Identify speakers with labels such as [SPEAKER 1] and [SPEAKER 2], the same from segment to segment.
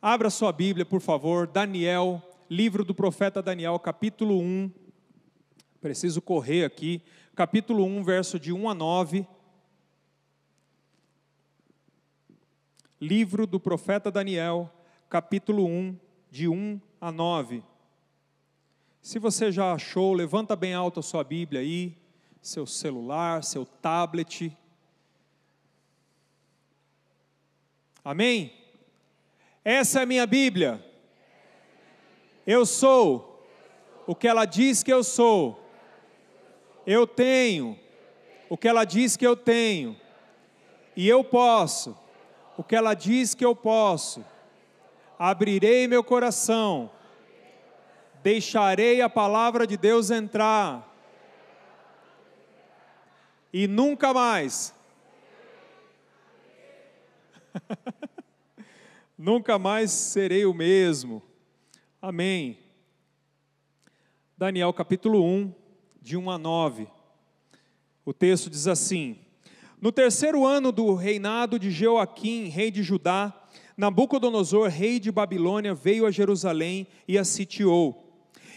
[SPEAKER 1] Abra sua Bíblia, por favor, Daniel, livro do profeta Daniel, capítulo 1. Preciso correr aqui. Capítulo 1, verso de 1 a 9. Livro do profeta Daniel, capítulo 1, de 1 a 9. Se você já achou, levanta bem alto a sua Bíblia aí, seu celular, seu tablet. Amém? Essa é a minha Bíblia. Eu sou o que ela diz que eu sou. Eu tenho o que ela diz que eu tenho. E eu posso o que ela diz que eu posso. Abrirei meu coração. Deixarei a palavra de Deus entrar. E nunca mais. nunca mais serei o mesmo. Amém. Daniel capítulo 1, de 1 a 9. O texto diz assim: No terceiro ano do reinado de Joaquim, rei de Judá, Nabucodonosor, rei de Babilônia, veio a Jerusalém e a sitiou.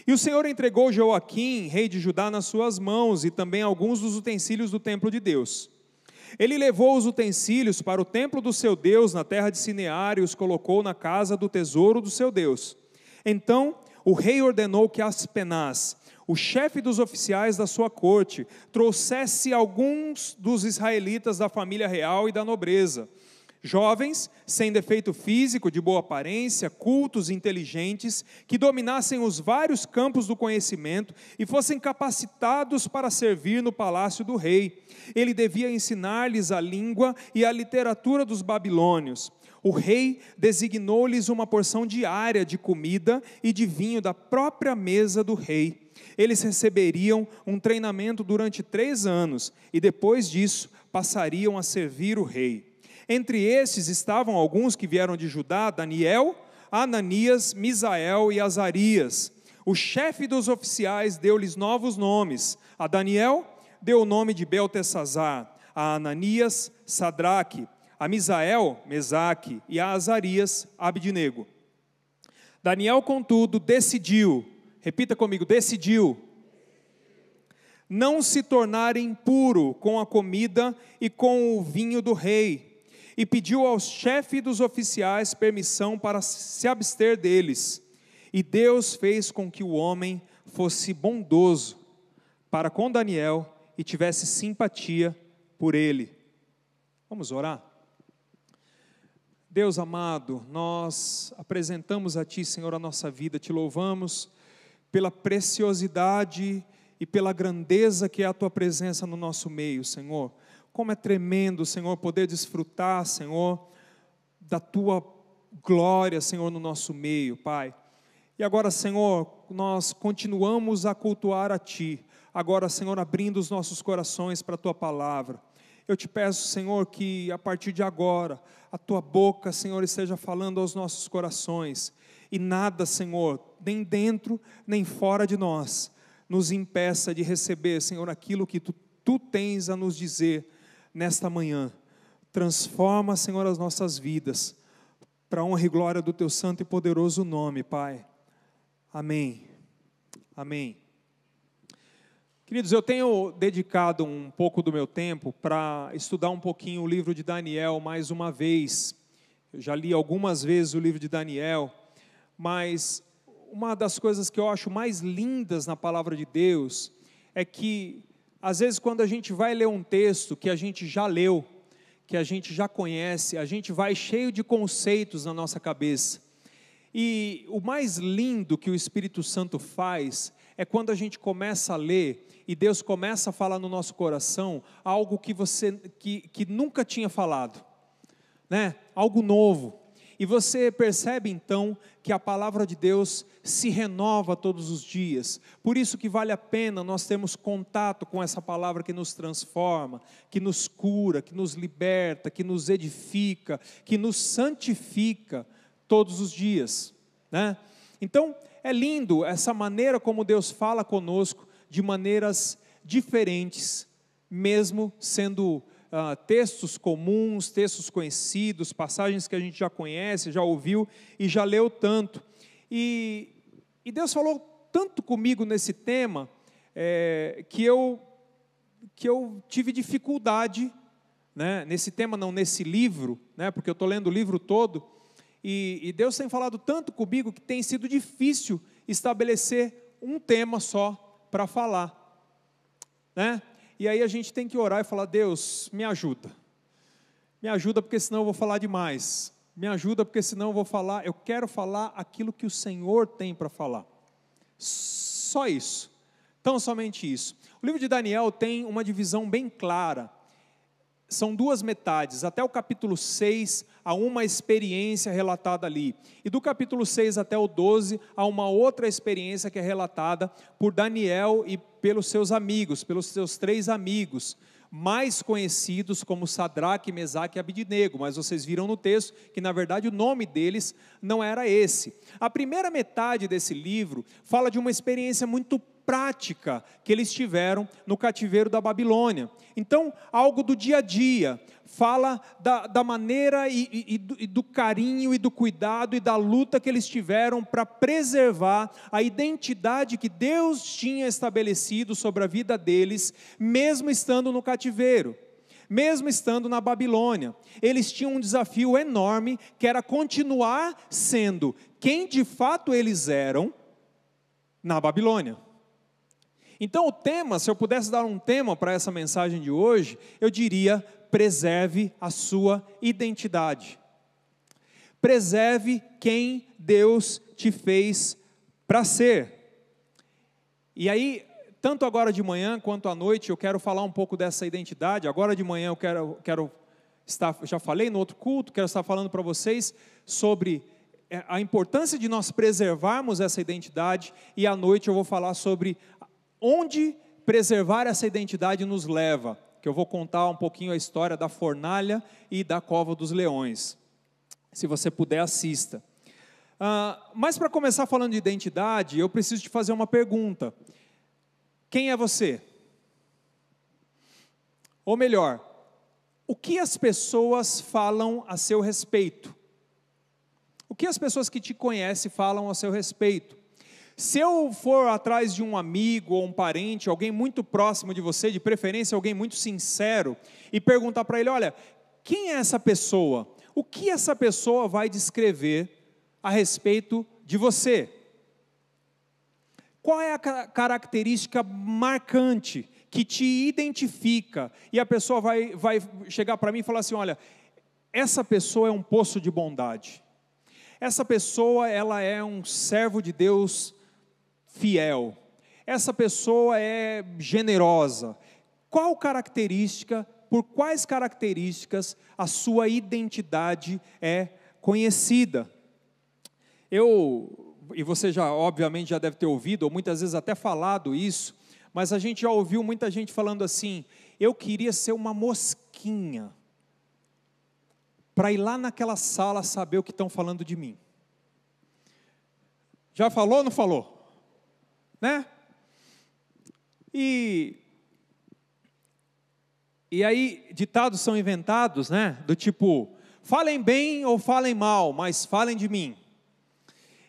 [SPEAKER 1] E o Senhor entregou Joaquim, rei de Judá, nas suas mãos e também alguns dos utensílios do templo de Deus. Ele levou os utensílios para o templo do seu Deus na terra de Sinear e os colocou na casa do tesouro do seu Deus. Então o rei ordenou que Aspenaz, o chefe dos oficiais da sua corte, trouxesse alguns dos israelitas da família real e da nobreza Jovens, sem defeito físico, de boa aparência, cultos, inteligentes, que dominassem os vários campos do conhecimento e fossem capacitados para servir no palácio do rei. Ele devia ensinar-lhes a língua e a literatura dos babilônios. O rei designou-lhes uma porção diária de comida e de vinho da própria mesa do rei. Eles receberiam um treinamento durante três anos e depois disso passariam a servir o rei. Entre esses estavam alguns que vieram de Judá, Daniel, Ananias, Misael e Azarias. O chefe dos oficiais deu-lhes novos nomes. A Daniel deu o nome de Beltesazar, a Ananias, Sadraque, a Misael, Mesaque e a Azarias, Abidnego. Daniel, contudo, decidiu, repita comigo, decidiu, não se tornar impuro com a comida e com o vinho do rei, e pediu ao chefe dos oficiais permissão para se abster deles. E Deus fez com que o homem fosse bondoso para com Daniel e tivesse simpatia por ele. Vamos orar? Deus amado, nós apresentamos a Ti, Senhor, a nossa vida, te louvamos pela preciosidade e pela grandeza que é a Tua presença no nosso meio, Senhor. Como é tremendo, Senhor, poder desfrutar, Senhor, da tua glória, Senhor, no nosso meio, Pai. E agora, Senhor, nós continuamos a cultuar a Ti. Agora, Senhor, abrindo os nossos corações para a Tua palavra. Eu te peço, Senhor, que a partir de agora, a Tua boca, Senhor, esteja falando aos nossos corações. E nada, Senhor, nem dentro, nem fora de nós, nos impeça de receber, Senhor, aquilo que Tu, tu tens a nos dizer nesta manhã. Transforma, Senhor, as nossas vidas, para a honra e glória do Teu santo e poderoso nome, Pai. Amém. Amém. Queridos, eu tenho dedicado um pouco do meu tempo para estudar um pouquinho o livro de Daniel mais uma vez. Eu já li algumas vezes o livro de Daniel, mas uma das coisas que eu acho mais lindas na palavra de Deus é que às vezes, quando a gente vai ler um texto que a gente já leu, que a gente já conhece, a gente vai cheio de conceitos na nossa cabeça. E o mais lindo que o Espírito Santo faz é quando a gente começa a ler e Deus começa a falar no nosso coração algo que você que, que nunca tinha falado, né? Algo novo. E você percebe então que a palavra de Deus se renova todos os dias. Por isso que vale a pena nós termos contato com essa palavra que nos transforma, que nos cura, que nos liberta, que nos edifica, que nos santifica todos os dias, né? Então, é lindo essa maneira como Deus fala conosco de maneiras diferentes, mesmo sendo uh, textos comuns, textos conhecidos, passagens que a gente já conhece, já ouviu e já leu tanto. E, e Deus falou tanto comigo nesse tema é, que, eu, que eu tive dificuldade, né, nesse tema, não, nesse livro, né, porque eu estou lendo o livro todo, e, e Deus tem falado tanto comigo que tem sido difícil estabelecer um tema só para falar. Né? E aí a gente tem que orar e falar: Deus, me ajuda. Me ajuda, porque senão eu vou falar demais. Me ajuda, porque senão eu vou falar. Eu quero falar aquilo que o Senhor tem para falar. Só isso. Tão somente isso. O livro de Daniel tem uma divisão bem clara são duas metades, até o capítulo 6 há uma experiência relatada ali. E do capítulo 6 até o 12 há uma outra experiência que é relatada por Daniel e pelos seus amigos, pelos seus três amigos, mais conhecidos como Sadraque, Mesaque e Abidnego, mas vocês viram no texto que na verdade o nome deles não era esse. A primeira metade desse livro fala de uma experiência muito prática que eles tiveram no cativeiro da Babilônia. Então, algo do dia a dia, fala da, da maneira e, e, e, do, carinho e do cuidado e da luta que eles tiveram para preservar a identidade que Deus tinha estabelecido sobre a vida deles, mesmo estando no cativeiro. Mesmo estando na Babilônia, eles tinham um desafio enorme que era continuar sendo quem de fato eles eram na Babilônia. Então, o tema, se eu pudesse dar um tema para essa mensagem de hoje, eu diria: preserve a sua identidade. Preserve quem Deus te fez para ser. E aí, tanto agora de manhã quanto à noite, eu quero falar um pouco dessa identidade. Agora de manhã eu quero, quero estar, já falei no outro culto, quero estar falando para vocês sobre é, a importância de nós preservarmos essa identidade, e à noite eu vou falar sobre onde preservar essa identidade nos leva, que eu vou contar um pouquinho a história da fornalha e da cova dos leões. Se você puder, assista. Uh, mas para começar falando de identidade, eu preciso te fazer uma pergunta: quem é você? Ou melhor, o que as pessoas falam a seu respeito? O que as pessoas que te conhecem falam a seu respeito? Se eu for atrás de um amigo ou um parente, alguém muito próximo de você, de preferência alguém muito sincero, e perguntar para ele: olha, quem é essa pessoa? O que essa pessoa vai descrever a respeito de você? Qual é a característica marcante que te identifica? E a pessoa vai, vai chegar para mim e falar assim: olha, essa pessoa é um poço de bondade. Essa pessoa, ela é um servo de Deus fiel. Essa pessoa é generosa. Qual característica, por quais características a sua identidade é conhecida? Eu, e você já, obviamente, já deve ter ouvido, ou muitas vezes até falado isso, mas a gente já ouviu muita gente falando assim: eu queria ser uma mosquinha, para ir lá naquela sala saber o que estão falando de mim. Já falou ou não falou? Né? E e aí ditados são inventados, né? Do tipo, falem bem ou falem mal, mas falem de mim.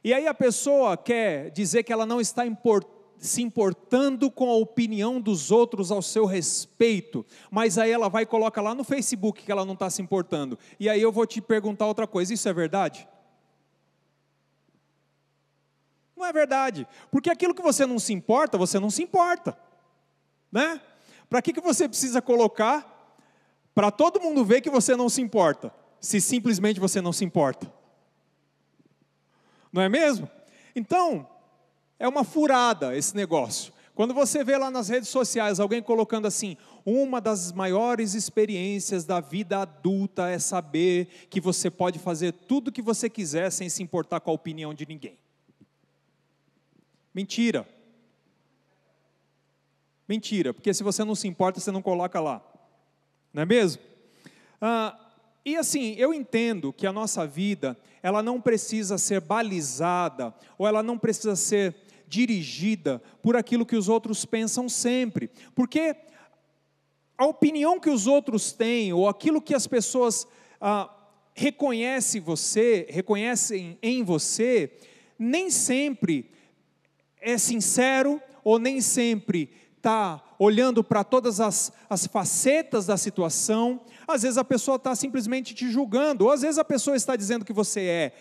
[SPEAKER 1] E aí a pessoa quer dizer que ela não está import, se importando com a opinião dos outros ao seu respeito, mas aí ela vai e coloca lá no Facebook que ela não está se importando. E aí eu vou te perguntar outra coisa: isso é verdade? Não é verdade. Porque aquilo que você não se importa, você não se importa. Né? Para que, que você precisa colocar para todo mundo ver que você não se importa, se simplesmente você não se importa? Não é mesmo? Então, é uma furada esse negócio. Quando você vê lá nas redes sociais alguém colocando assim, uma das maiores experiências da vida adulta é saber que você pode fazer tudo o que você quiser sem se importar com a opinião de ninguém. Mentira. Mentira, porque se você não se importa, você não coloca lá. Não é mesmo? Ah, e assim, eu entendo que a nossa vida, ela não precisa ser balizada, ou ela não precisa ser dirigida por aquilo que os outros pensam sempre. Porque a opinião que os outros têm, ou aquilo que as pessoas ah, reconhecem você, reconhecem em você, nem sempre é sincero, ou nem sempre está olhando para todas as, as facetas da situação, às vezes a pessoa está simplesmente te julgando, ou às vezes a pessoa está dizendo que você é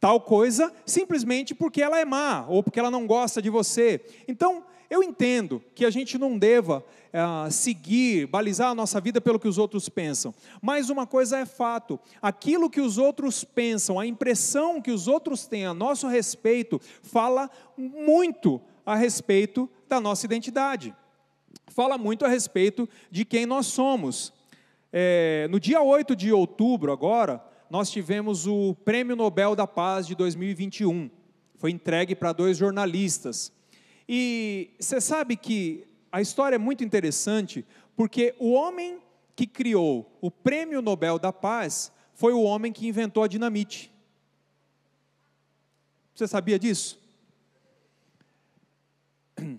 [SPEAKER 1] tal coisa simplesmente porque ela é má ou porque ela não gosta de você. Então, eu entendo que a gente não deva uh, seguir, balizar a nossa vida pelo que os outros pensam, mas uma coisa é fato: aquilo que os outros pensam, a impressão que os outros têm a nosso respeito, fala muito a respeito da nossa identidade, fala muito a respeito de quem nós somos. É, no dia 8 de outubro, agora, nós tivemos o Prêmio Nobel da Paz de 2021. Foi entregue para dois jornalistas. E você sabe que a história é muito interessante, porque o homem que criou o Prêmio Nobel da Paz foi o homem que inventou a dinamite. Você sabia disso?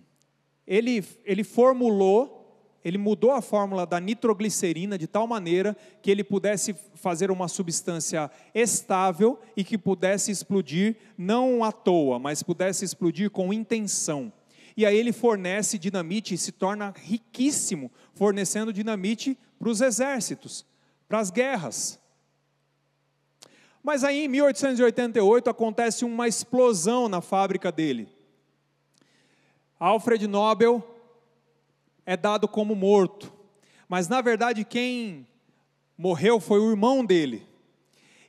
[SPEAKER 1] Ele, ele formulou ele mudou a fórmula da nitroglicerina de tal maneira que ele pudesse fazer uma substância estável e que pudesse explodir não à toa, mas pudesse explodir com intenção. E aí ele fornece dinamite e se torna riquíssimo fornecendo dinamite para os exércitos, para as guerras. Mas aí em 1888 acontece uma explosão na fábrica dele. Alfred Nobel é dado como morto, mas na verdade quem morreu foi o irmão dele.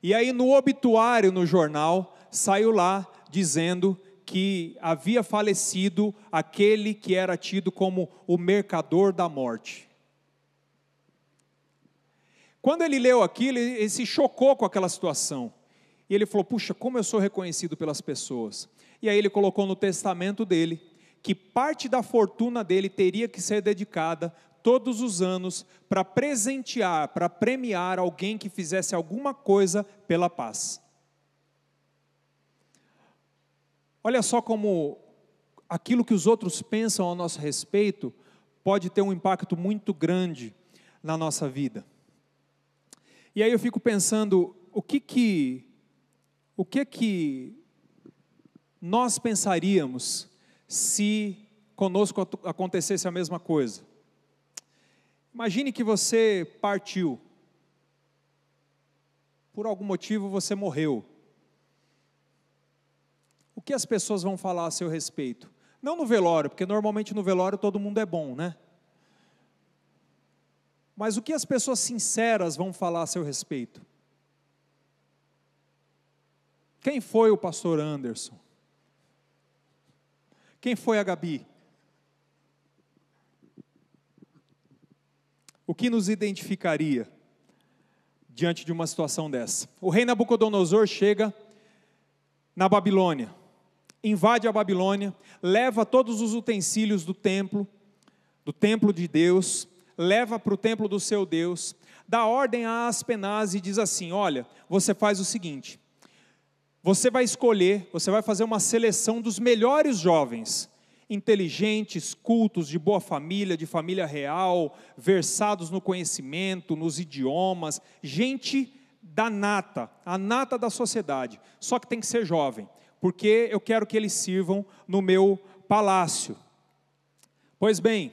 [SPEAKER 1] E aí no obituário no jornal saiu lá dizendo que havia falecido aquele que era tido como o mercador da morte. Quando ele leu aquilo, ele se chocou com aquela situação. E ele falou: Puxa, como eu sou reconhecido pelas pessoas. E aí ele colocou no testamento dele que parte da fortuna dele teria que ser dedicada todos os anos para presentear, para premiar alguém que fizesse alguma coisa pela paz. Olha só como aquilo que os outros pensam ao nosso respeito pode ter um impacto muito grande na nossa vida. E aí eu fico pensando, o que que o que que nós pensaríamos se conosco acontecesse a mesma coisa. Imagine que você partiu. Por algum motivo você morreu. O que as pessoas vão falar a seu respeito? Não no velório, porque normalmente no velório todo mundo é bom, né? Mas o que as pessoas sinceras vão falar a seu respeito? Quem foi o pastor Anderson? Quem foi a Gabi? O que nos identificaria diante de uma situação dessa? O rei Nabucodonosor chega na Babilônia, invade a Babilônia, leva todos os utensílios do templo, do templo de Deus, leva para o templo do seu Deus, dá ordem a Aspenaz e diz assim: Olha, você faz o seguinte, você vai escolher, você vai fazer uma seleção dos melhores jovens, inteligentes, cultos, de boa família, de família real, versados no conhecimento, nos idiomas, gente da nata, a nata da sociedade. Só que tem que ser jovem, porque eu quero que eles sirvam no meu palácio. Pois bem,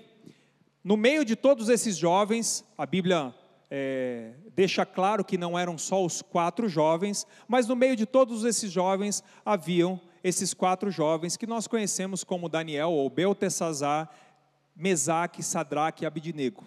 [SPEAKER 1] no meio de todos esses jovens, a Bíblia é, deixa claro que não eram só os quatro jovens, mas no meio de todos esses jovens haviam esses quatro jovens que nós conhecemos como Daniel ou Beltesazar, Mesaque, Sadraque e Abidinego.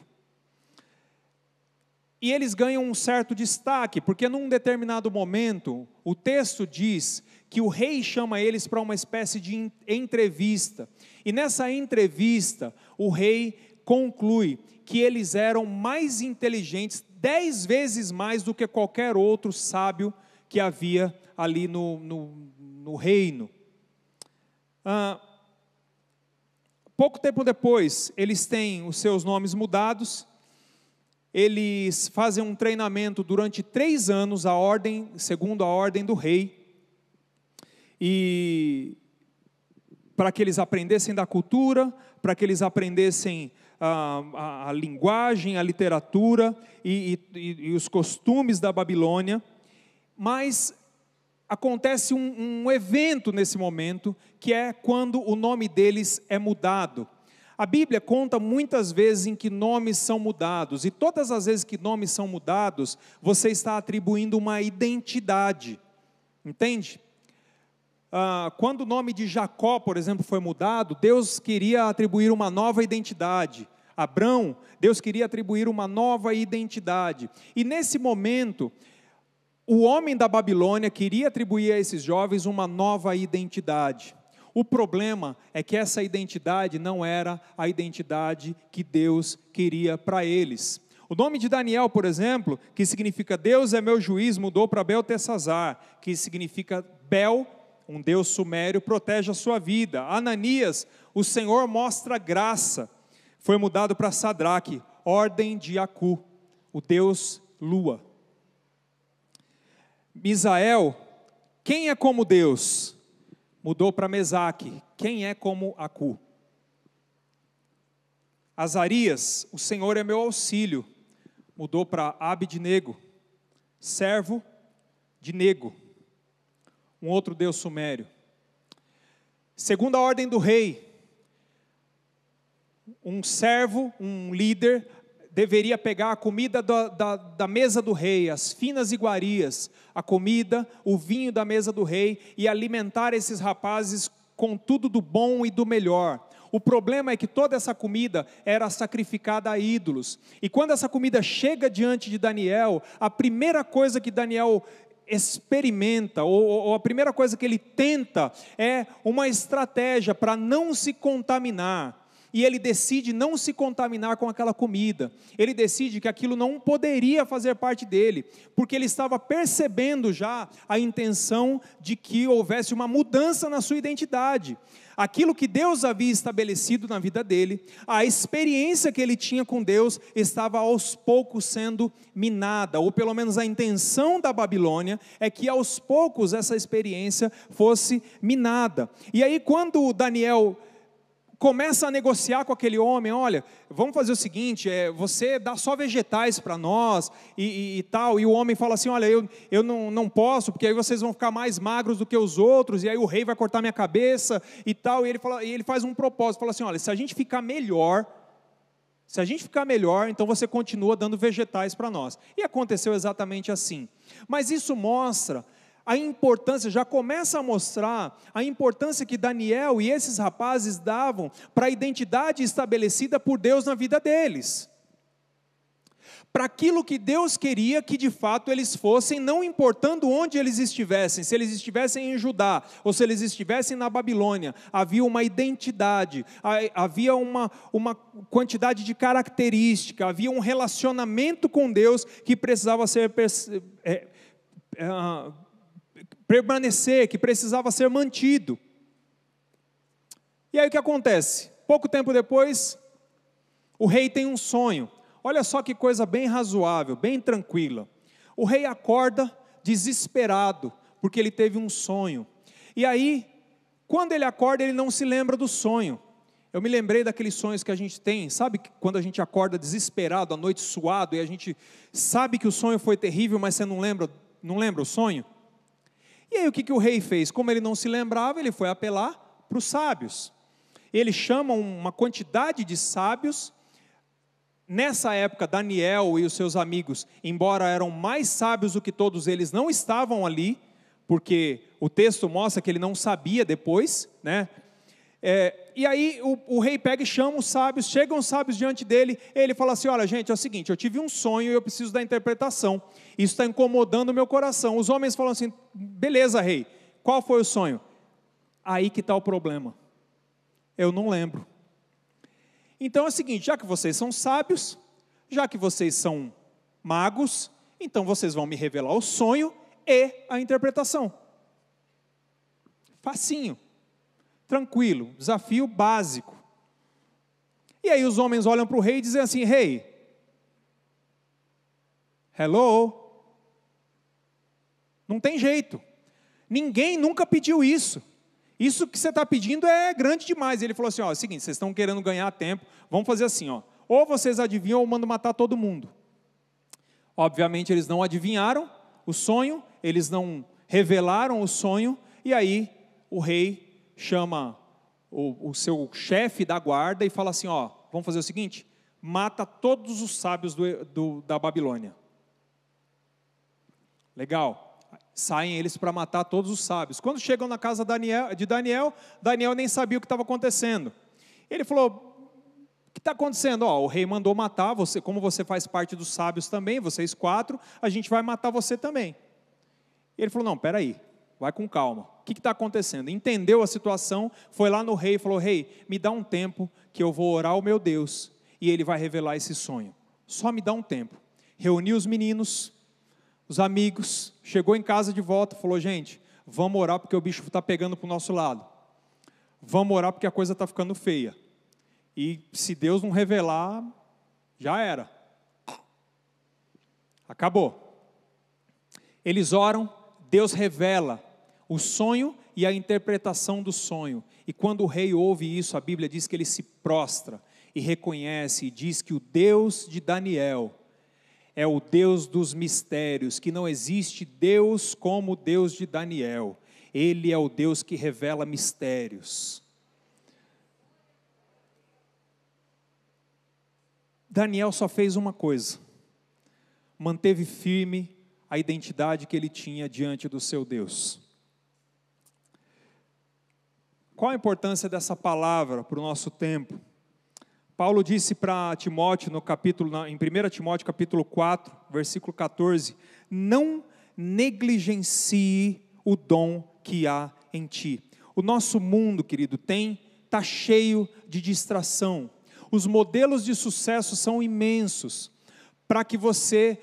[SPEAKER 1] E eles ganham um certo destaque, porque num determinado momento, o texto diz que o rei chama eles para uma espécie de entrevista. E nessa entrevista, o rei conclui que eles eram mais inteligentes, dez vezes mais do que qualquer outro sábio que havia ali no, no, no reino. Ah, pouco tempo depois, eles têm os seus nomes mudados, eles fazem um treinamento durante três anos, a ordem, segundo a ordem do rei, e para que eles aprendessem da cultura, para que eles aprendessem a, a, a linguagem, a literatura e, e, e, os costumes da Babilônia, mas acontece um, um evento nesse momento, que é quando o nome deles é mudado. A Bíblia conta muitas vezes em que nomes são mudados, e todas as vezes que nomes são mudados, você está atribuindo uma identidade, entende? Ah, quando o nome de Jacó, por exemplo, foi mudado, Deus queria atribuir uma nova identidade. Abrão, Deus queria atribuir uma nova identidade. E nesse momento, o homem da Babilônia queria atribuir a esses jovens uma nova identidade. O problema é que essa identidade não era a identidade que Deus queria para eles. O nome de Daniel, por exemplo, que significa Deus é meu juiz, mudou para Beltesazar, que significa Bel, um Deus sumério, protege a sua vida. Ananias, o Senhor mostra graça, foi mudado para Sadraque, ordem de Acu, o Deus lua. Misael, quem é como Deus? mudou para Mesaque, quem é como Acu? Azarias, o Senhor é meu auxílio, mudou para Abidnego, servo de Nego, um outro deus sumério. Segunda ordem do rei, um servo, um líder, deveria pegar a comida da, da, da, mesa do rei, as finas iguarias, a comida, o vinho da mesa do rei, e alimentar esses rapazes com tudo do bom e do melhor. O problema é que toda essa comida era sacrificada a ídolos. E quando essa comida chega diante de Daniel, a primeira coisa que Daniel experimenta, ou, ou a primeira coisa que ele tenta, é uma estratégia para não se contaminar e ele decide não se contaminar com aquela comida. Ele decide que aquilo não poderia fazer parte dele, porque ele estava percebendo já a intenção de que houvesse uma mudança na sua identidade. Aquilo que Deus havia estabelecido na vida dele, a experiência que ele tinha com Deus estava aos poucos sendo minada, ou pelo menos a intenção da Babilônia é que aos poucos essa experiência fosse minada. E aí, quando Daniel começa a negociar com aquele homem, olha, vamos fazer o seguinte, é, você dá só vegetais para nós e, e, e, tal, e o homem fala assim, olha, eu, eu não, não posso, porque aí vocês vão ficar mais magros do que os outros, e aí o rei vai cortar minha cabeça e tal, e ele, fala, e ele faz um propósito, fala assim, olha, se a gente ficar melhor, se a gente ficar melhor, então você continua dando vegetais para nós. E aconteceu exatamente assim. Mas isso mostra a importância, já começa a mostrar a importância que Daniel e esses rapazes davam para a identidade estabelecida por Deus na vida deles. Para aquilo que Deus queria que de fato eles fossem, não importando onde eles estivessem, se eles estivessem em Judá ou se eles estivessem na Babilônia, havia uma identidade, havia uma, uma quantidade de característica, havia um relacionamento com Deus que precisava ser é, é, permanecer, que precisava ser mantido. E aí o que acontece? Pouco tempo depois, o rei tem um sonho. Olha só que coisa bem razoável, bem tranquila. O rei acorda desesperado, porque ele teve um sonho. E aí, quando ele acorda, ele não se lembra do sonho. Eu me lembrei daqueles sonhos que a gente tem, sabe quando a gente acorda desesperado, à noite suado, e a gente sabe que o sonho foi terrível, mas você não lembra, não lembra o sonho? E aí o que, que o rei fez? Como ele não se lembrava, ele foi apelar para os sábios. Ele chama uma quantidade de sábios. Nessa época, Daniel e os seus amigos, embora eram mais sábios do que todos eles, não estavam ali, porque o texto mostra que ele não sabia depois, né? É, e aí o, o, rei pega e chama os sábios, chegam os sábios diante dele, ele fala assim: olha, gente, é o seguinte, eu tive um sonho e eu preciso da interpretação. Isso está incomodando o meu coração. Os homens falam assim: beleza, rei, qual foi o sonho? Aí que está o problema. Eu não lembro. Então é o seguinte: já que vocês são sábios, já que vocês são magos, então vocês vão me revelar o sonho e a interpretação. Facinho tranquilo, desafio básico. E aí os homens olham para o rei e dizem assim: Rei, hello? Não tem jeito. Ninguém nunca pediu isso. Isso que você está pedindo é grande demais. Ele falou assim: ó, é o seguinte, vocês estão querendo ganhar tempo, vamos fazer assim, ó. ou vocês adivinham ou mando matar todo mundo. Obviamente eles não adivinharam o sonho, eles não revelaram o sonho, e aí o rei chama o, o seu chefe da guarda e fala assim: Ó, vamos fazer o seguinte, mata todos os sábios do, do, da Babilônia. Legal. Saem eles para matar todos os sábios. Quando chegam na casa de Daniel, Daniel nem sabia o que estava acontecendo. Ele falou: O que está acontecendo? Ó, o rei mandou matar você, como você faz parte dos sábios também, vocês quatro, a gente vai matar você também. Ele falou: Não, peraí, vai com calma. O que está acontecendo? Entendeu a situação, foi lá no rei e falou: Rei, me dá um tempo que eu vou orar ao meu Deus e ele vai revelar esse sonho. Só me dá um tempo. Reuniu os meninos, os amigos, chegou em casa de volta, falou: Gente, vamos orar porque o bicho está pegando para o nosso lado. Vamos orar porque a coisa está ficando feia. E se Deus não revelar, já era. Acabou. Eles oram, Deus revela o sonho e a interpretação do sonho. E quando o rei ouve isso, a Bíblia diz que ele se prostra e reconhece e diz que o Deus de Daniel é o Deus dos mistérios, que não existe Deus como o Deus de Daniel. Ele é o Deus que revela mistérios. Daniel só fez uma coisa: manteve firme a identidade que ele tinha diante do seu Deus. Qual a importância dessa palavra para o nosso tempo? Paulo disse para Timóteo no capítulo em 1 Timóteo capítulo 4, versículo 14: "Não negligencie o dom que há em ti". O nosso mundo, querido, tem tá cheio de distração. Os modelos de sucesso são imensos para que você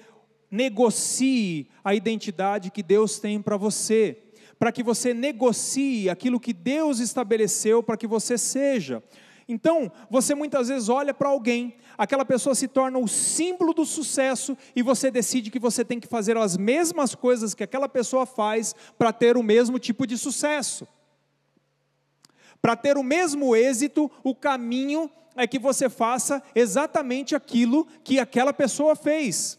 [SPEAKER 1] negocie a identidade que Deus tem para você, para que você negocie aquilo que Deus estabeleceu para que você seja. Então, você muitas vezes olha para alguém, aquela pessoa se torna o símbolo do sucesso e você decide que você tem que fazer as mesmas coisas que aquela pessoa faz para ter o mesmo tipo de sucesso. Para ter o mesmo êxito, o caminho é que você faça exatamente aquilo que aquela pessoa fez.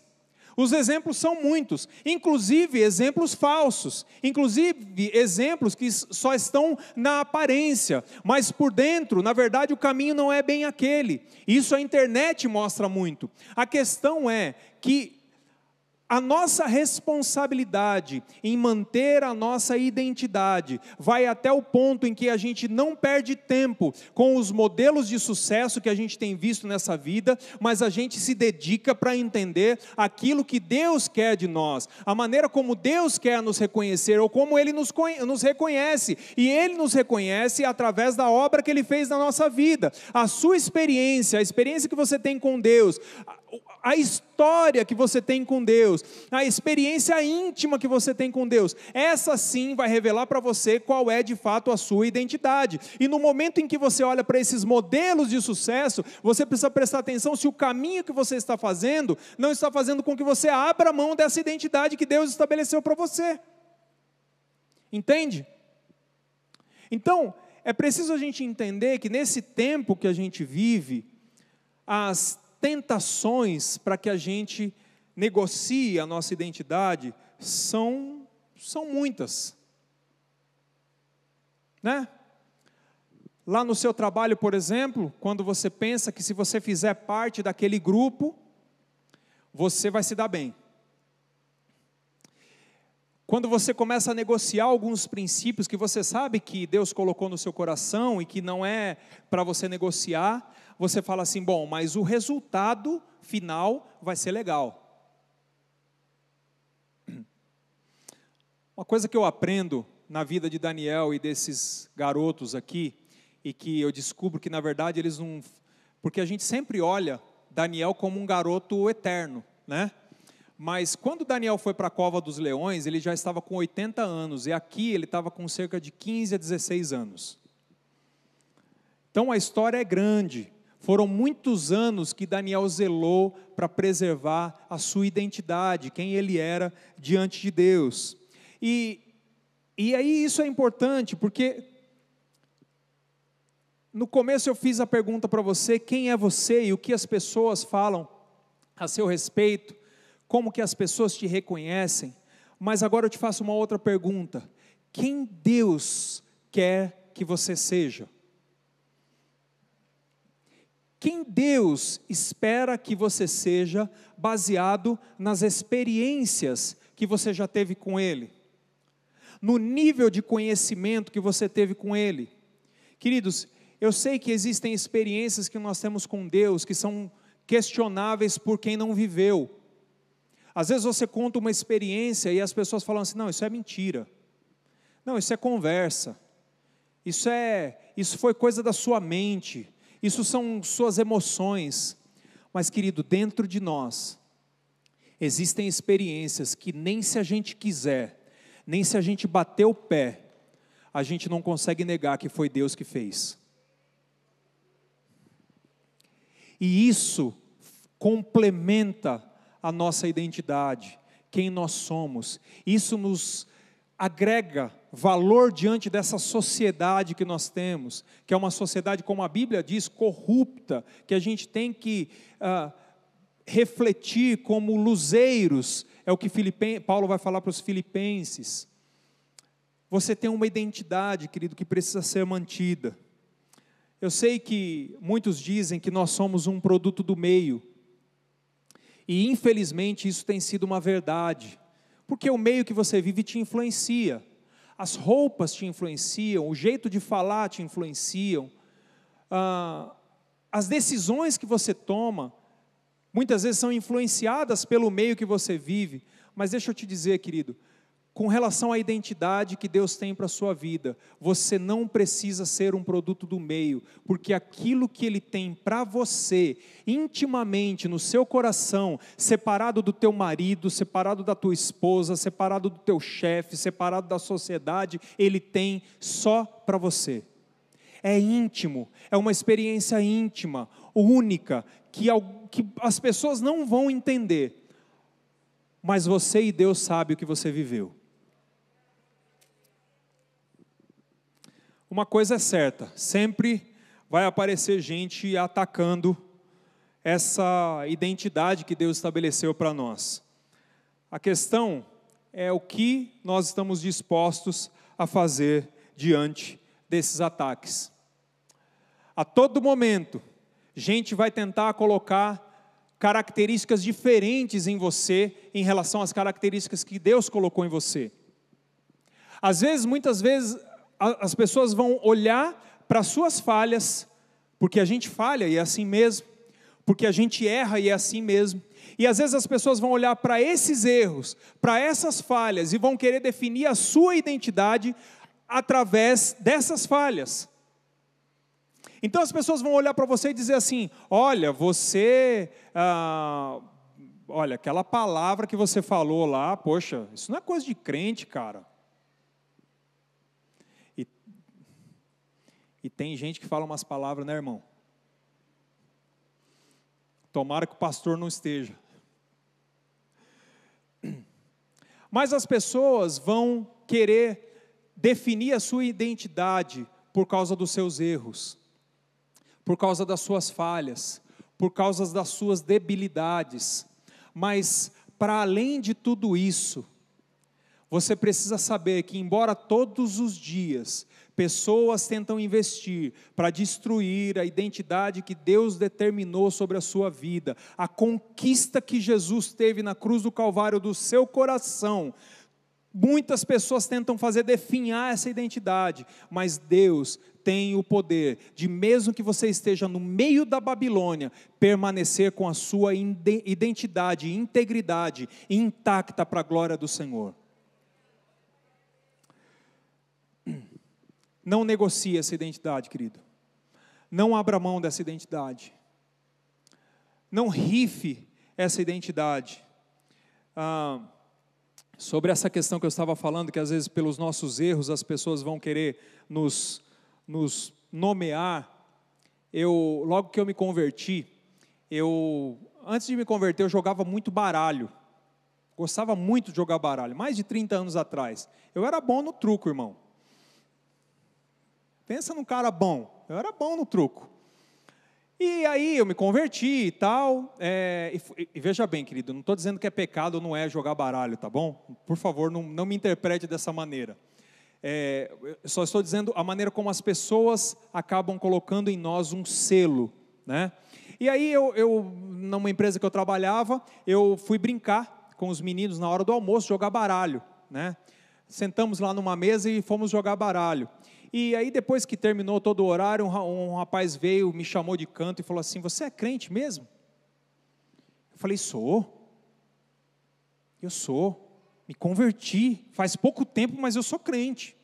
[SPEAKER 1] Os exemplos são muitos, inclusive exemplos falsos, inclusive exemplos que só estão na aparência, mas por dentro, na verdade, o caminho não é bem aquele. Isso a internet mostra muito. A questão é que a nossa responsabilidade em manter a nossa identidade vai até o ponto em que a gente não perde tempo com os modelos de sucesso que a gente tem visto nessa vida, mas a gente se dedica para entender aquilo que Deus quer de nós, a maneira como Deus quer nos reconhecer ou como Ele nos, nos reconhece. E Ele nos reconhece através da obra que Ele fez na nossa vida, a sua experiência, a experiência que você tem com Deus, a história que você tem com Deus, a experiência íntima que você tem com Deus, essa sim vai revelar para você qual é de fato a sua identidade. E no momento em que você olha para esses modelos de sucesso, você precisa prestar atenção se o caminho que você está fazendo não está fazendo com que você abra mão dessa identidade que Deus estabeleceu para você. Entende? Então, é preciso a gente entender que nesse tempo que a gente vive, as tentações para que a gente negocie a nossa identidade são, são muitas. Né? Lá no seu trabalho, por exemplo, quando você pensa que se você fizer parte daquele grupo, você vai se dar bem. Quando você começa a negociar alguns princípios que você sabe que Deus colocou no seu coração e que não é para você negociar, você fala assim: bom, mas o resultado final vai ser legal. Uma coisa que eu aprendo na vida de Daniel e desses garotos aqui, e que eu descubro que na verdade eles não. Porque a gente sempre olha Daniel como um garoto eterno, né? Mas quando Daniel foi para a cova dos leões, ele já estava com 80 anos, e aqui ele estava com cerca de 15 a 16 anos. Então a história é grande. Foram muitos anos que Daniel zelou para preservar a sua identidade, quem ele era diante de Deus. E, e aí isso é importante, porque no começo eu fiz a pergunta para você: quem é você e o que as pessoas falam a seu respeito, como que as pessoas te reconhecem. Mas agora eu te faço uma outra pergunta: quem Deus quer que você seja? Quem Deus espera que você seja, baseado nas experiências que você já teve com Ele, no nível de conhecimento que você teve com Ele. Queridos, eu sei que existem experiências que nós temos com Deus que são questionáveis por quem não viveu. Às vezes você conta uma experiência e as pessoas falam assim: não, isso é mentira. Não, isso é conversa. Isso é, isso foi coisa da sua mente. Isso são suas emoções. Mas, querido, dentro de nós existem experiências que nem se a gente quiser, nem se a gente bater o pé, a gente não consegue negar que foi Deus que fez. E isso complementa a nossa identidade, quem nós somos. Isso nos agrega valor diante dessa sociedade que nós temos, que é uma sociedade, como a Bíblia diz, corrupta, que a gente tem que uh, refletir como luzeiros, é o que Filipen, Paulo vai falar para os filipenses. Você tem uma identidade, querido, que precisa ser mantida. Eu sei que muitos dizem que nós somos um produto do meio, e infelizmente isso tem sido uma verdade, porque o meio que você vive te influencia, as roupas te influenciam, o jeito de falar te influenciam, ah, as decisões que você toma, muitas vezes são influenciadas pelo meio que você vive, mas deixa eu te dizer, querido, com relação à identidade que Deus tem para a sua vida, você não precisa ser um produto do meio, porque aquilo que Ele tem para você, intimamente, no seu coração, separado do teu marido, separado da tua esposa, separado do teu chefe, separado da sociedade, Ele tem só para você. É íntimo, é uma experiência íntima, única, que, as pessoas não vão entender, mas você e Deus sabem o que você viveu. Uma coisa é certa, sempre vai aparecer gente atacando essa identidade que Deus estabeleceu para nós. A questão é o que nós estamos dispostos a fazer diante desses ataques. A todo momento, gente vai tentar colocar características diferentes em você em relação às características que Deus colocou em você. Às vezes, muitas vezes, as pessoas vão olhar para suas falhas, porque a gente falha e é assim mesmo, porque a gente erra e é assim mesmo. E às vezes as pessoas vão olhar para esses erros, para essas falhas e vão querer definir a sua identidade através dessas falhas. Então as pessoas vão olhar para você e dizer assim: olha, você. Ah, olha, aquela palavra que você falou lá, poxa, isso não é coisa de crente, cara. E tem gente que fala umas palavras, né, irmão? Tomara que o pastor não esteja. Mas as pessoas vão querer definir a sua identidade por causa dos seus erros, por causa das suas falhas, por causa das suas debilidades. Mas, para além de tudo isso, você precisa saber que, embora todos os dias Pessoas tentam investir para destruir a identidade que Deus determinou sobre a sua vida, a conquista que Jesus teve na cruz do Calvário do seu coração. Muitas pessoas tentam fazer definhar essa identidade, mas Deus tem o poder de, mesmo que você esteja no meio da Babilônia, permanecer com a sua identidade e integridade intacta para a glória do Senhor. Não negocie essa identidade, querido. Não abra mão dessa identidade. Não rife essa identidade. Ah, sobre essa questão que eu estava falando, que às vezes pelos nossos erros as pessoas vão querer nos, nos nomear. Eu, logo que eu me converti, eu, antes de me converter, eu jogava muito baralho. Gostava muito de jogar baralho, mais de 30 anos atrás. Eu era bom no truco, irmão. Pensa num cara bom. Eu era bom no truco. E aí eu me converti e tal. É, e, e, veja bem, querido, não estou dizendo que é pecado ou não é jogar baralho, tá bom? Por favor, não, não me interprete dessa maneira. É, só estou dizendo a maneira como as pessoas acabam colocando em nós um selo, né? E aí eu, eu, numa empresa que eu trabalhava, eu fui brincar com os meninos na hora do almoço, jogar baralho, né? Sentamos lá numa mesa e fomos jogar baralho. E aí depois que terminou todo o horário, um, rapaz veio, me chamou de canto e falou assim: "Você é crente mesmo?" Eu falei: "Sou. Eu sou. Me converti faz pouco tempo, mas eu sou crente."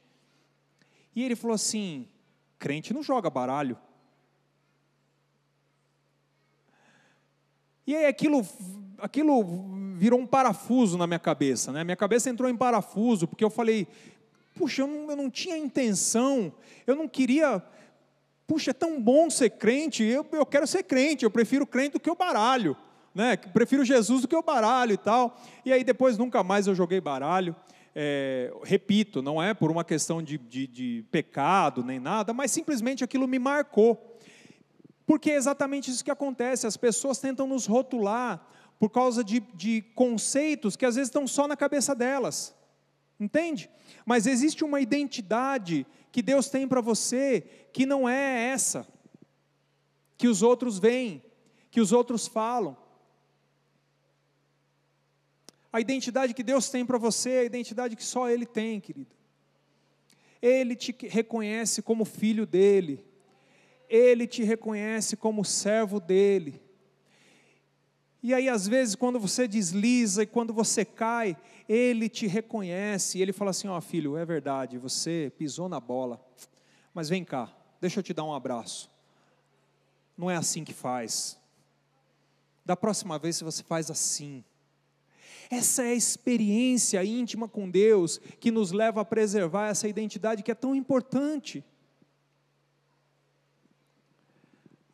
[SPEAKER 1] E ele falou assim: "Crente não joga baralho." E aí aquilo, aquilo virou um parafuso na minha cabeça, né? Minha cabeça entrou em parafuso, porque eu falei, puxa, eu não, eu não tinha intenção, eu não queria, puxa, é tão bom ser crente, eu, eu quero ser crente, eu prefiro crente do que o baralho, né? Prefiro Jesus do que o baralho e tal. E aí depois nunca mais eu joguei baralho. É, repito, não é por uma questão de, de, de pecado nem nada, mas simplesmente aquilo me marcou. Porque é exatamente isso que acontece, as pessoas tentam nos rotular por causa de, de conceitos que às vezes estão só na cabeça delas, entende? Mas existe uma identidade que Deus tem para você que não é essa, que os outros veem, que os outros falam. A identidade que Deus tem para você é a identidade que só Ele tem, querido. Ele te reconhece como filho dele ele te reconhece como servo dele. E aí, às vezes, quando você desliza e quando você cai, ele te reconhece. Ele fala assim: Ó, oh, filho, é verdade, você pisou na bola, mas vem cá, deixa eu te dar um abraço. Não é assim que faz. Da próxima vez você faz assim. Essa é a experiência íntima com Deus que nos leva a preservar essa identidade que é tão importante.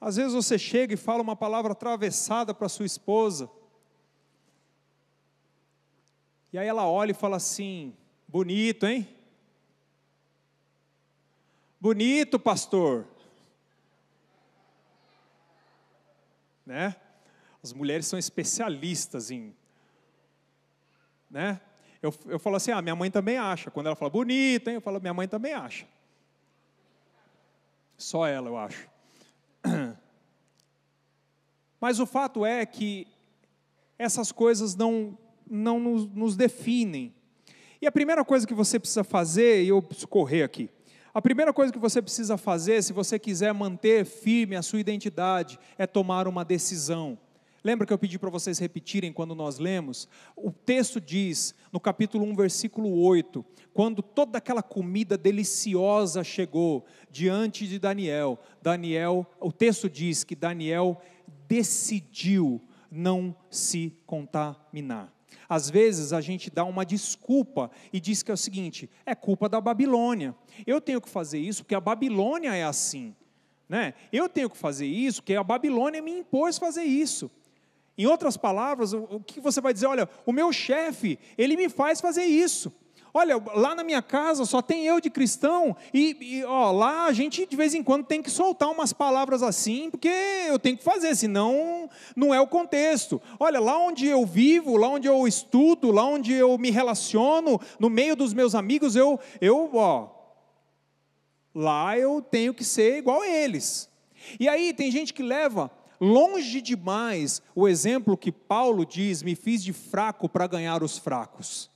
[SPEAKER 1] Às vezes você chega e fala uma palavra atravessada para sua esposa. E aí ela olha e fala assim: bonito, hein? Bonito, pastor. Né? As mulheres são especialistas em. Né? Eu, eu falo assim: ah, minha mãe também acha. Quando ela fala bonito, hein? Eu falo, minha mãe também acha. Só ela, eu acho. Mas o fato é que essas coisas não, não nos, nos definem. E a primeira coisa que você precisa fazer, e eu preciso correr aqui, a primeira coisa que você precisa fazer, se você quiser manter firme a sua identidade, é tomar uma decisão. Lembra que eu pedi para vocês repetirem quando nós lemos? O texto diz, no capítulo 1, versículo 8, quando toda aquela comida deliciosa chegou diante de Daniel, Daniel, o texto diz que Daniel decidiu não se contaminar. Às vezes a gente dá uma desculpa e diz que é o seguinte: é culpa da Babilônia. Eu tenho que fazer isso porque a Babilônia é assim. Né? Eu tenho que fazer isso porque a Babilônia me impôs fazer isso. Em outras palavras, o que você vai dizer? Olha, o meu chefe, ele me faz fazer isso. Olha, lá na minha casa só tem eu de cristão, e, e ó, lá a gente de vez em quando tem que soltar umas palavras assim, porque eu tenho que fazer, senão não é o contexto. Olha, lá onde eu vivo, lá onde eu estudo, lá onde eu me relaciono, no meio dos meus amigos, eu, eu ó, lá eu tenho que ser igual a eles. E aí tem gente que leva longe demais o exemplo que Paulo diz: me fiz de fraco para ganhar os fracos.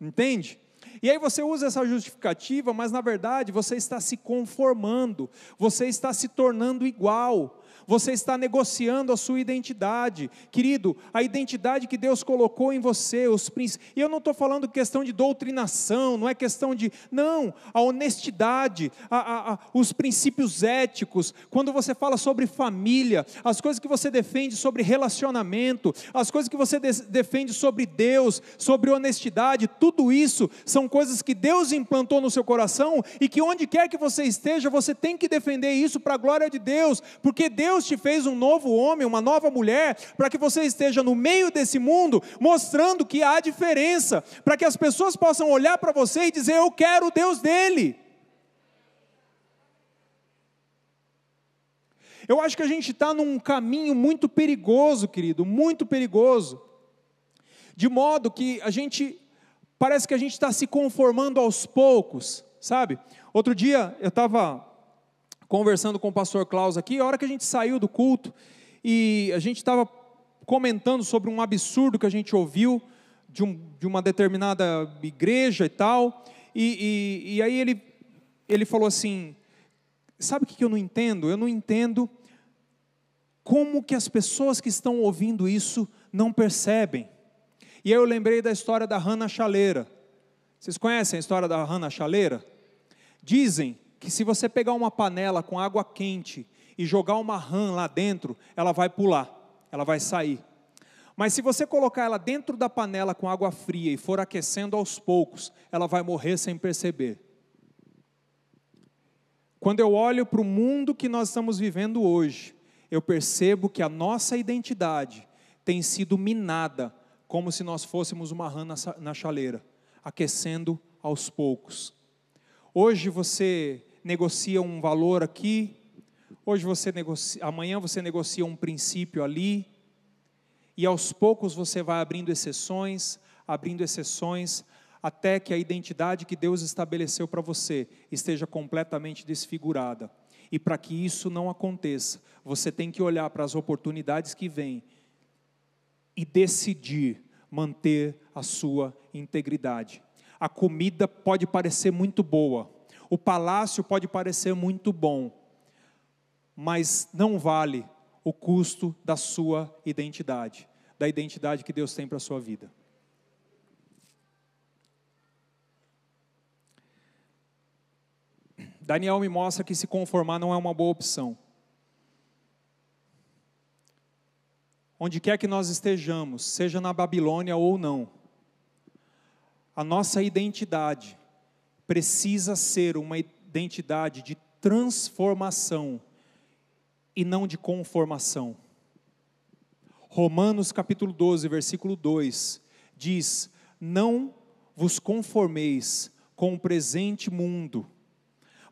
[SPEAKER 1] Entende? E aí você usa essa justificativa, mas na verdade você está se conformando, você está se tornando igual você está negociando a sua identidade. Querido, a identidade que Deus colocou em você, os princípios. E eu não estou falando questão de doutrinação, não é questão de. Não, a honestidade, a, a, a, os princípios éticos. Quando você fala sobre família, as coisas que você defende sobre relacionamento, as coisas que você de, defende sobre Deus, sobre honestidade, tudo isso são coisas que Deus implantou no seu coração e que onde quer que você esteja, você tem que defender isso para a glória de Deus, porque Deus Deus te fez um novo homem, uma nova mulher, para que você esteja no meio desse mundo, mostrando que há diferença, para que as pessoas possam olhar para você e dizer: Eu quero o Deus dele. Eu acho que a gente está num caminho muito perigoso, querido, muito perigoso. De modo que a gente, parece que a gente está se conformando aos poucos, sabe? Outro dia eu estava conversando com o pastor Klaus aqui, a hora que a gente saiu do culto, e a gente estava comentando sobre um absurdo que a gente ouviu de, um, de uma determinada igreja e tal, e, e, e aí ele, ele falou assim: sabe o que eu não entendo? Eu não entendo como que as pessoas que estão ouvindo isso não percebem. E aí eu lembrei da história da Rana Chaleira. Vocês conhecem a história da Rana Chaleira? Dizem que se você pegar uma panela com água quente e jogar uma rã lá dentro, ela vai pular, ela vai sair. Mas se você colocar ela dentro da panela com água fria e for aquecendo aos poucos, ela vai morrer sem perceber. Quando eu olho para o mundo que nós estamos vivendo hoje, eu percebo que a nossa identidade tem sido minada, como se nós fôssemos uma rã na chaleira, aquecendo aos poucos. Hoje você negocia um valor aqui, hoje você negocia, amanhã você negocia um princípio ali, e aos poucos você vai abrindo exceções, abrindo exceções, até que a identidade que Deus estabeleceu para você esteja completamente desfigurada. E para que isso não aconteça, você tem que olhar para as oportunidades que vêm e decidir manter a sua integridade. A comida pode parecer muito boa, o palácio pode parecer muito bom, mas não vale o custo da sua identidade, da identidade que Deus tem para a sua vida. Daniel me mostra que se conformar não é uma boa opção. Onde quer que nós estejamos, seja na Babilônia ou não, a nossa identidade precisa ser uma identidade de transformação e não de conformação. Romanos capítulo 12, versículo 2 diz: Não vos conformeis com o presente mundo,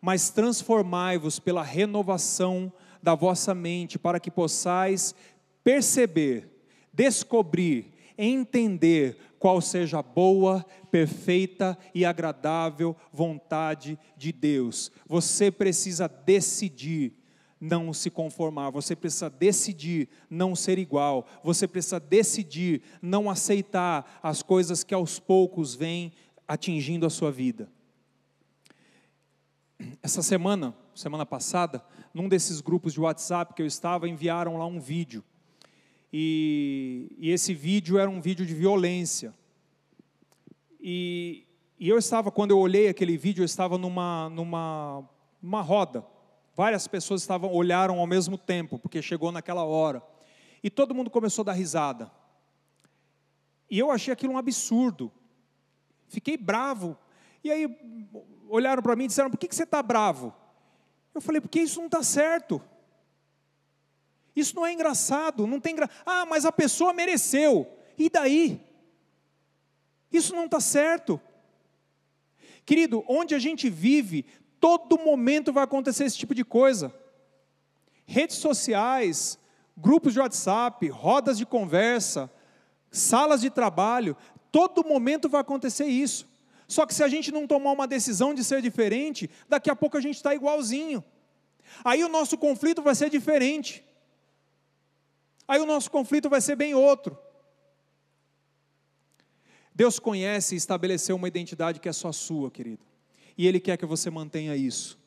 [SPEAKER 1] mas transformai-vos pela renovação da vossa mente, para que possais perceber, descobrir, entender qual seja a boa, perfeita e agradável vontade de Deus. Você precisa decidir não se conformar, você precisa decidir não ser igual, você precisa decidir não aceitar as coisas que aos poucos vêm atingindo a sua vida. Essa semana, semana passada, num desses grupos de WhatsApp que eu estava, enviaram lá um vídeo. E, e esse vídeo era um vídeo de violência. E, e, eu estava, quando eu olhei aquele vídeo, eu estava numa, numa, numa roda Várias pessoas estavam olharam ao mesmo tempo, porque chegou naquela hora. E todo mundo começou a dar risada. E eu achei aquilo um absurdo. Fiquei bravo. E aí olharam para mim e disseram: Por que, que você está bravo? Eu falei: Porque isso não está certo. Isso não é engraçado. Não tem gra... Ah, mas a pessoa mereceu. E daí? Isso não está certo. Querido, onde a gente vive, todo momento vai acontecer esse tipo de coisa. Redes sociais, grupos de WhatsApp, rodas de conversa, salas de trabalho, todo momento vai acontecer isso. Só que se a gente não tomar uma decisão de ser diferente, daqui a pouco a gente está igualzinho. Aí o nosso conflito vai ser diferente. Aí o nosso conflito vai ser bem outro. Deus conhece e estabeleceu uma identidade que é só sua, querido e Ele quer que você mantenha isso.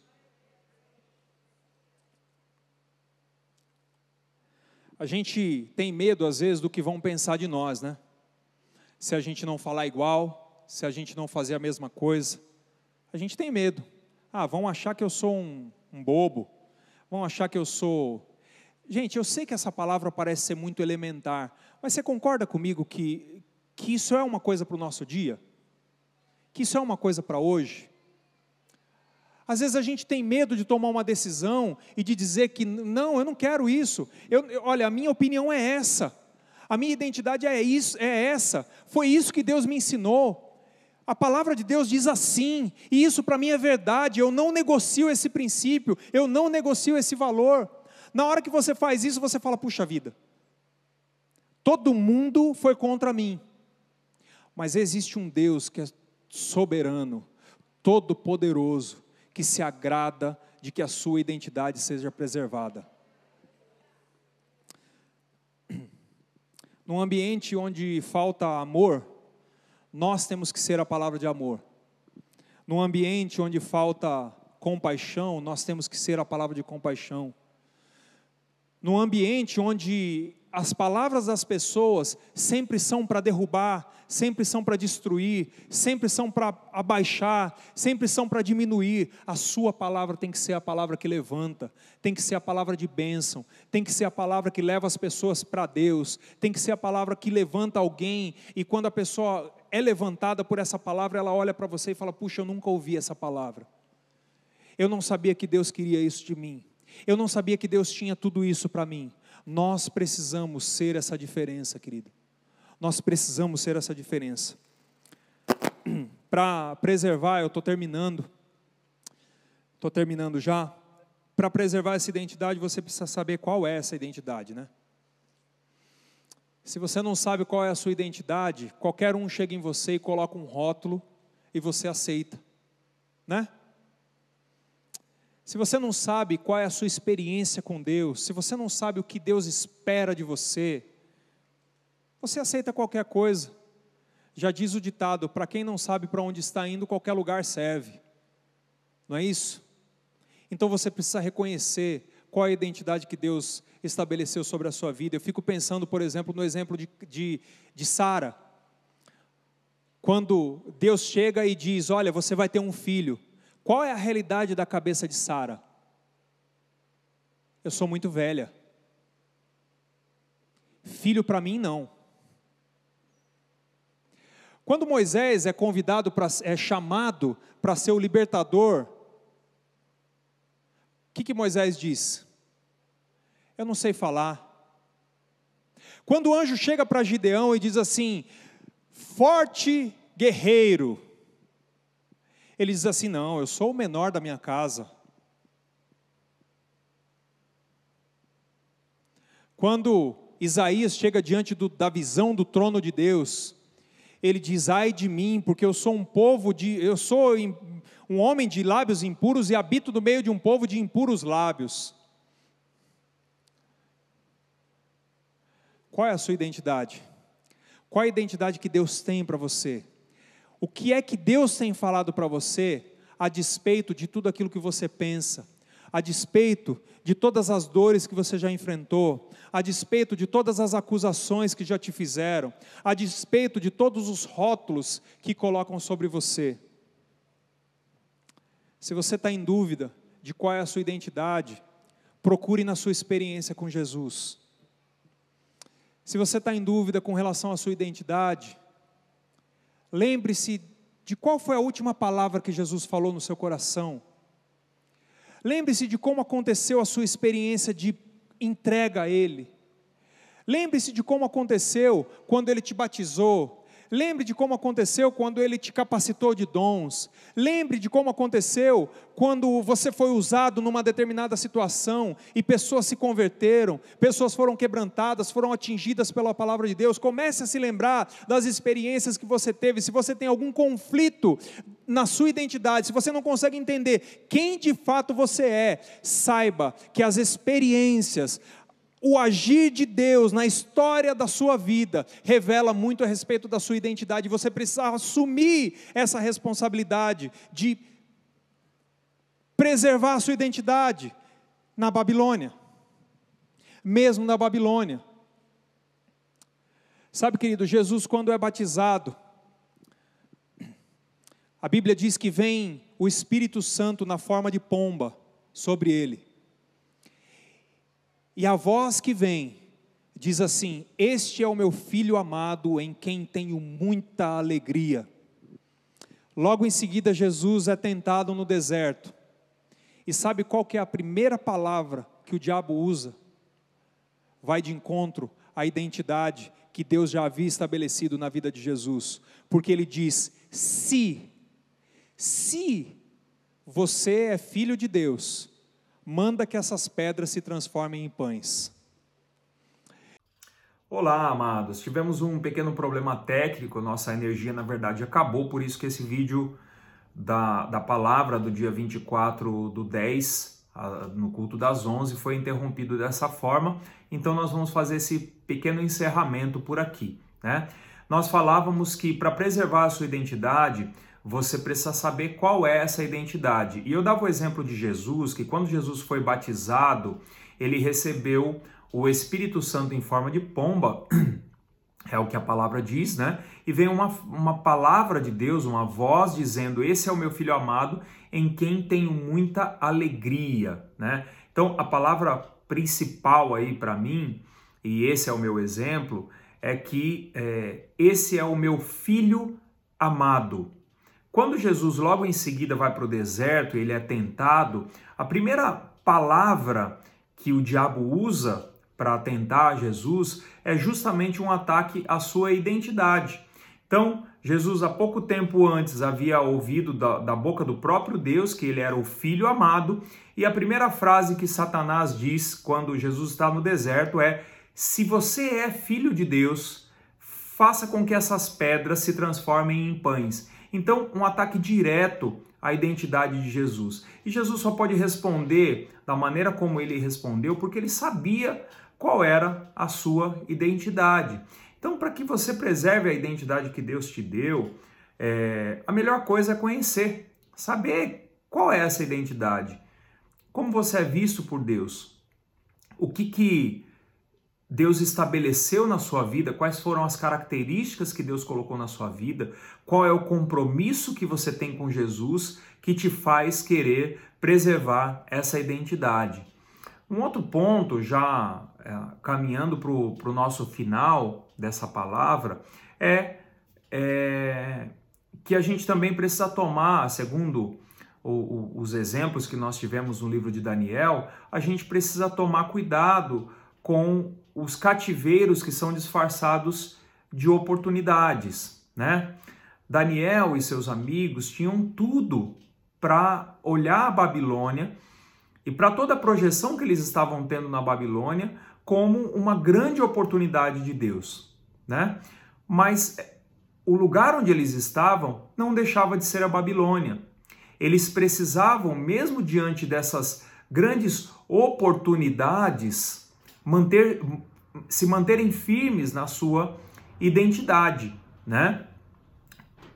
[SPEAKER 1] A gente tem medo, às vezes, do que vão pensar de nós, né? Se a gente não falar igual, se a gente não fazer a mesma coisa. A gente tem medo. Ah, vão achar que eu sou um, um bobo, vão achar que eu sou. Gente, eu sei que essa palavra parece ser muito elementar, mas você concorda comigo que, que isso é uma coisa para o nosso dia? Que isso é uma coisa para hoje? Às vezes a gente tem medo de tomar uma decisão e de dizer que não, eu não quero isso. Eu, olha, a minha opinião é essa. A minha identidade é isso, é essa. Foi isso que Deus me ensinou. A palavra de Deus diz assim, e isso para mim é verdade. Eu não negocio esse princípio, eu não negocio esse valor. Na hora que você faz isso, você fala: puxa vida, todo mundo foi contra mim. Mas existe um Deus que é soberano, todo-poderoso, que se agrada de que a sua identidade seja preservada. Num ambiente onde falta amor, nós temos que ser a palavra de amor. Num ambiente onde falta compaixão, nós temos que ser a palavra de compaixão. Num ambiente onde as palavras das pessoas sempre são para derrubar, sempre são para destruir, sempre são para abaixar, sempre são para diminuir. A sua palavra tem que ser a palavra que levanta, tem que ser a palavra de bênção, tem que ser a palavra que leva as pessoas para Deus, tem que ser a palavra que levanta alguém e quando a pessoa é levantada por essa palavra, ela olha para você e fala: Puxa, eu nunca ouvi essa palavra. Eu não sabia que Deus queria isso de mim. Eu não sabia que Deus tinha tudo isso para mim. Nós precisamos ser essa diferença, querido. Nós precisamos ser essa diferença. Para preservar, eu estou terminando. Estou terminando já. Para preservar essa identidade, você precisa saber qual é essa identidade, né? Se você não sabe qual é a sua identidade, qualquer um chega em você e coloca um rótulo e você aceita, né? Se você não sabe qual é a sua experiência com Deus, se você não sabe o que Deus espera de você, você aceita qualquer coisa. Já diz o ditado: para quem não sabe para onde está indo, qualquer lugar serve. Não é isso? Então você precisa reconhecer qual é a identidade que Deus estabeleceu sobre a sua vida. Eu fico pensando, por exemplo, no exemplo de, de, de Sara. Quando Deus chega e diz: Olha, você vai ter um filho. Qual é a realidade da cabeça de Sara? Eu sou muito velha. Filho para mim, não. Quando Moisés é convidado para, é chamado para ser o libertador, o que, que Moisés diz? Eu não sei falar. Quando o anjo chega para Gideão e diz assim: forte guerreiro, ele diz assim: Não, eu sou o menor da minha casa. Quando Isaías chega diante do, da visão do trono de Deus, ele diz: Ai de mim, porque eu sou um povo de. Eu sou um homem de lábios impuros e habito no meio de um povo de impuros lábios. Qual é a sua identidade? Qual a identidade que Deus tem para você? O que é que Deus tem falado para você a despeito de tudo aquilo que você pensa, a despeito de todas as dores que você já enfrentou, a despeito de todas as acusações que já te fizeram, a despeito de todos os rótulos que colocam sobre você? Se você está em dúvida de qual é a sua identidade, procure na sua experiência com Jesus. Se você está em dúvida com relação à sua identidade, Lembre-se de qual foi a última palavra que Jesus falou no seu coração. Lembre-se de como aconteceu a sua experiência de entrega a Ele. Lembre-se de como aconteceu quando Ele te batizou, Lembre de como aconteceu quando ele te capacitou de dons. Lembre de como aconteceu quando você foi usado numa determinada situação e pessoas se converteram, pessoas foram quebrantadas, foram atingidas pela palavra de Deus. Comece a se lembrar das experiências que você teve. Se você tem algum conflito na sua identidade, se você não consegue entender quem de fato você é, saiba que as experiências, o agir de Deus na história da sua vida revela muito a respeito da sua identidade. Você precisa assumir essa responsabilidade de preservar a sua identidade na Babilônia, mesmo na Babilônia. Sabe, querido, Jesus, quando é batizado, a Bíblia diz que vem o Espírito Santo na forma de pomba sobre ele. E a voz que vem diz assim: Este é o meu filho amado, em quem tenho muita alegria. Logo em seguida, Jesus é tentado no deserto. E sabe qual que é a primeira palavra que o diabo usa? Vai de encontro à identidade que Deus já havia estabelecido na vida de Jesus. Porque ele diz: se, se você é filho de Deus, manda que essas pedras se transformem em pães.
[SPEAKER 2] Olá, amados. Tivemos um pequeno problema técnico, nossa energia na verdade acabou, por isso que esse vídeo da, da palavra do dia 24 do 10, no culto das 11, foi interrompido dessa forma. Então nós vamos fazer esse pequeno encerramento por aqui, né? Nós falávamos que para preservar a sua identidade, você precisa saber qual é essa identidade. E eu dava o exemplo de Jesus, que quando Jesus foi batizado, ele recebeu o Espírito Santo em forma de pomba, é o que a palavra diz, né? E vem uma, uma palavra de Deus, uma voz dizendo: Esse é o meu filho amado, em quem tenho muita alegria, né? Então, a palavra principal aí para mim, e esse é o meu exemplo, é que é, esse é o meu filho amado. Quando Jesus logo em seguida vai para o deserto, ele é tentado, a primeira palavra que o diabo usa para tentar Jesus é justamente um ataque à sua identidade. Então, Jesus, há pouco tempo antes, havia ouvido da, da, boca do próprio Deus que ele era o filho amado, e a primeira frase que Satanás diz quando Jesus está no deserto é: Se você é filho de Deus, faça com que essas pedras se transformem em pães. Então, um ataque direto à identidade de Jesus. E Jesus só pode responder da maneira como ele respondeu, porque ele sabia qual era a sua identidade. Então, para que você preserve a identidade que Deus te deu, é, a melhor coisa é conhecer, saber qual é essa identidade, como você é visto por Deus, o que, que Deus estabeleceu na sua vida, quais foram as características que Deus colocou na sua vida, qual é o compromisso que você tem com Jesus que te faz querer preservar essa identidade. Um outro ponto, já é, caminhando para o nosso final dessa palavra, é, é, que a gente também precisa tomar, segundo o, o, os exemplos que nós tivemos no livro de Daniel, a gente precisa tomar cuidado com os cativeiros que são disfarçados de oportunidades, né? Daniel e seus amigos tinham tudo para olhar a Babilônia e para toda a projeção que eles estavam tendo na Babilônia como uma grande oportunidade de Deus, né? Mas o lugar onde eles estavam não deixava de ser a Babilônia. Eles precisavam, mesmo diante dessas grandes oportunidades, manter, se manterem firmes na sua identidade, né?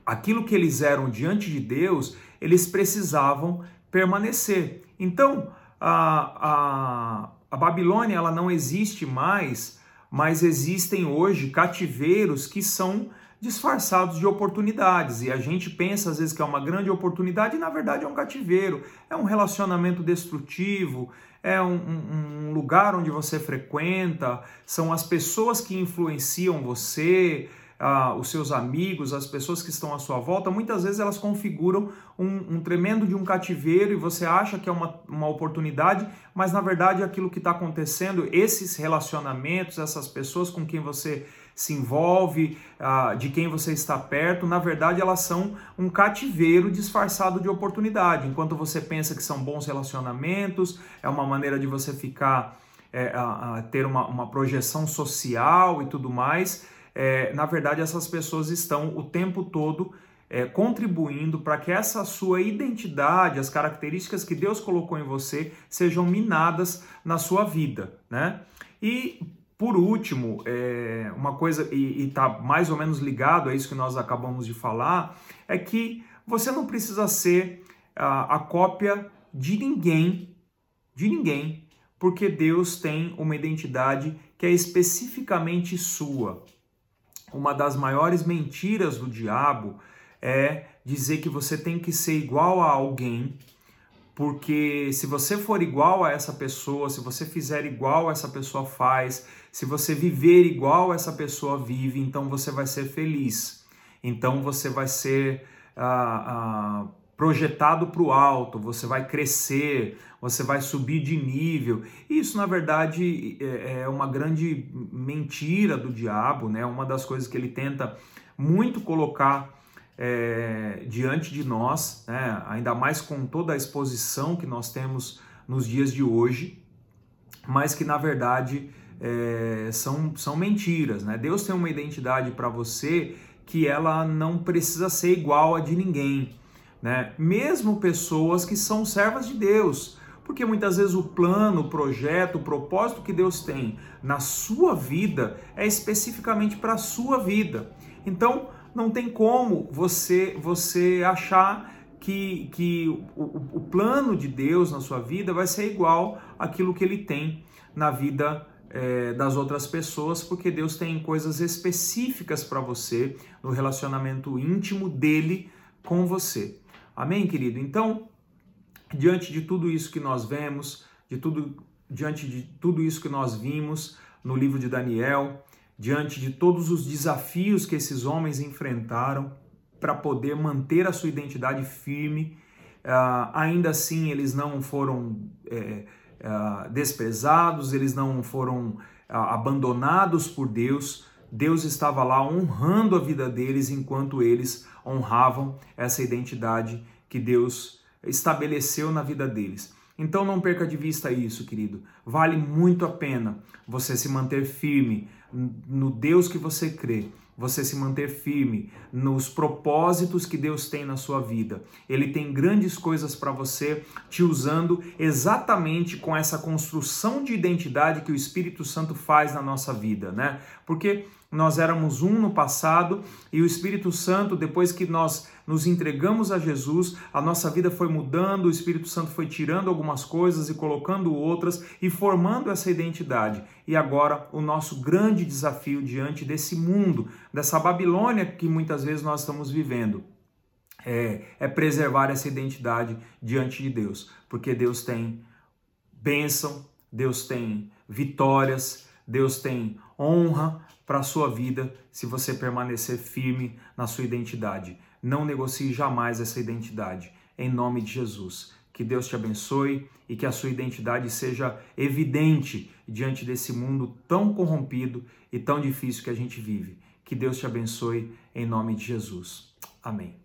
[SPEAKER 2] Aquilo que eles eram diante de Deus, eles precisavam permanecer. Então, a, a, a Babilônia ela não existe mais, mas existem hoje cativeiros que são disfarçados de oportunidades. E a gente pensa às vezes que é uma grande oportunidade e na verdade é um cativeiro, é um relacionamento destrutivo, é um, um, lugar onde você frequenta, são as pessoas que influenciam você, ah, os seus amigos, as pessoas que estão à sua volta, muitas vezes elas configuram um, um tremendo de um cativeiro e você acha que é uma, uma oportunidade, mas na verdade aquilo que está acontecendo, esses relacionamentos, essas pessoas com quem você se envolve, uh, de quem você está perto, na verdade elas são um cativeiro disfarçado de oportunidade. Enquanto você pensa que são bons relacionamentos, é uma maneira de você ficar, é, ter uma, uma projeção social e tudo mais, é, na verdade essas pessoas estão o tempo todo é, contribuindo para que essa sua identidade, as características que Deus colocou em você, sejam minadas na sua vida, né? E por último, é, uma coisa, e está mais ou menos ligado a isso que nós acabamos de falar, é que você não precisa ser a, a cópia de ninguém, de ninguém, porque Deus tem uma identidade que é especificamente sua. Uma das maiores mentiras do diabo é dizer que você tem que ser igual a alguém porque se você for igual a essa pessoa, se você fizer igual essa pessoa faz, se você viver igual essa pessoa vive, então você vai ser feliz. Então você vai ser ah, ah, projetado para o alto, você vai crescer, você vai subir de nível. Isso, na verdade, é, é uma grande mentira do diabo, né? Uma das coisas que ele tenta muito colocar é, diante de nós, né? ainda mais com toda a exposição que nós temos nos dias de hoje, mas que na verdade é, são, são mentiras. Né? Deus tem uma identidade para você que ela não precisa ser igual a de ninguém. Né? Mesmo pessoas que são servas de Deus, porque muitas vezes o plano, o projeto, o propósito que Deus tem na sua vida é especificamente para a sua vida. Então, não tem como você você achar que, que o, o plano de Deus na sua vida vai ser igual àquilo que ele tem na vida é, das outras pessoas, porque Deus tem coisas específicas para você no relacionamento íntimo dele com você. Amém, querido? Então, diante de tudo isso que nós vemos, de tudo, diante de tudo isso que nós vimos no livro de Daniel, diante de todos os desafios que esses homens enfrentaram para poder manter a sua identidade firme, uh, ainda assim eles não foram é, uh, desprezados, eles não foram uh, abandonados por Deus. Deus estava lá honrando a vida deles enquanto eles honravam essa identidade que Deus estabeleceu na vida deles. Então não perca de vista isso, querido. Vale muito a pena você se manter firme no Deus que você crê, você se manter firme nos propósitos que Deus tem na sua vida. Ele tem grandes coisas para você, te usando exatamente com essa construção de identidade que o Espírito Santo faz na nossa vida, né? Porque nós éramos um no passado e o Espírito Santo, depois que nós nos entregamos a Jesus, a nossa vida foi mudando, o Espírito Santo foi tirando algumas coisas e colocando outras e formando essa identidade. E agora o nosso grande desafio diante desse mundo, dessa Babilônia que muitas vezes nós estamos vivendo, é, é preservar essa identidade diante de Deus, porque Deus tem bênção, Deus tem vitórias, Deus tem honra para a sua vida se você permanecer firme na sua identidade. Não negocie jamais essa identidade. Em nome de Jesus. Que Deus te abençoe e que a sua identidade seja evidente diante desse mundo tão corrompido e tão difícil que a gente vive. Que Deus te abençoe em nome de Jesus. Amém.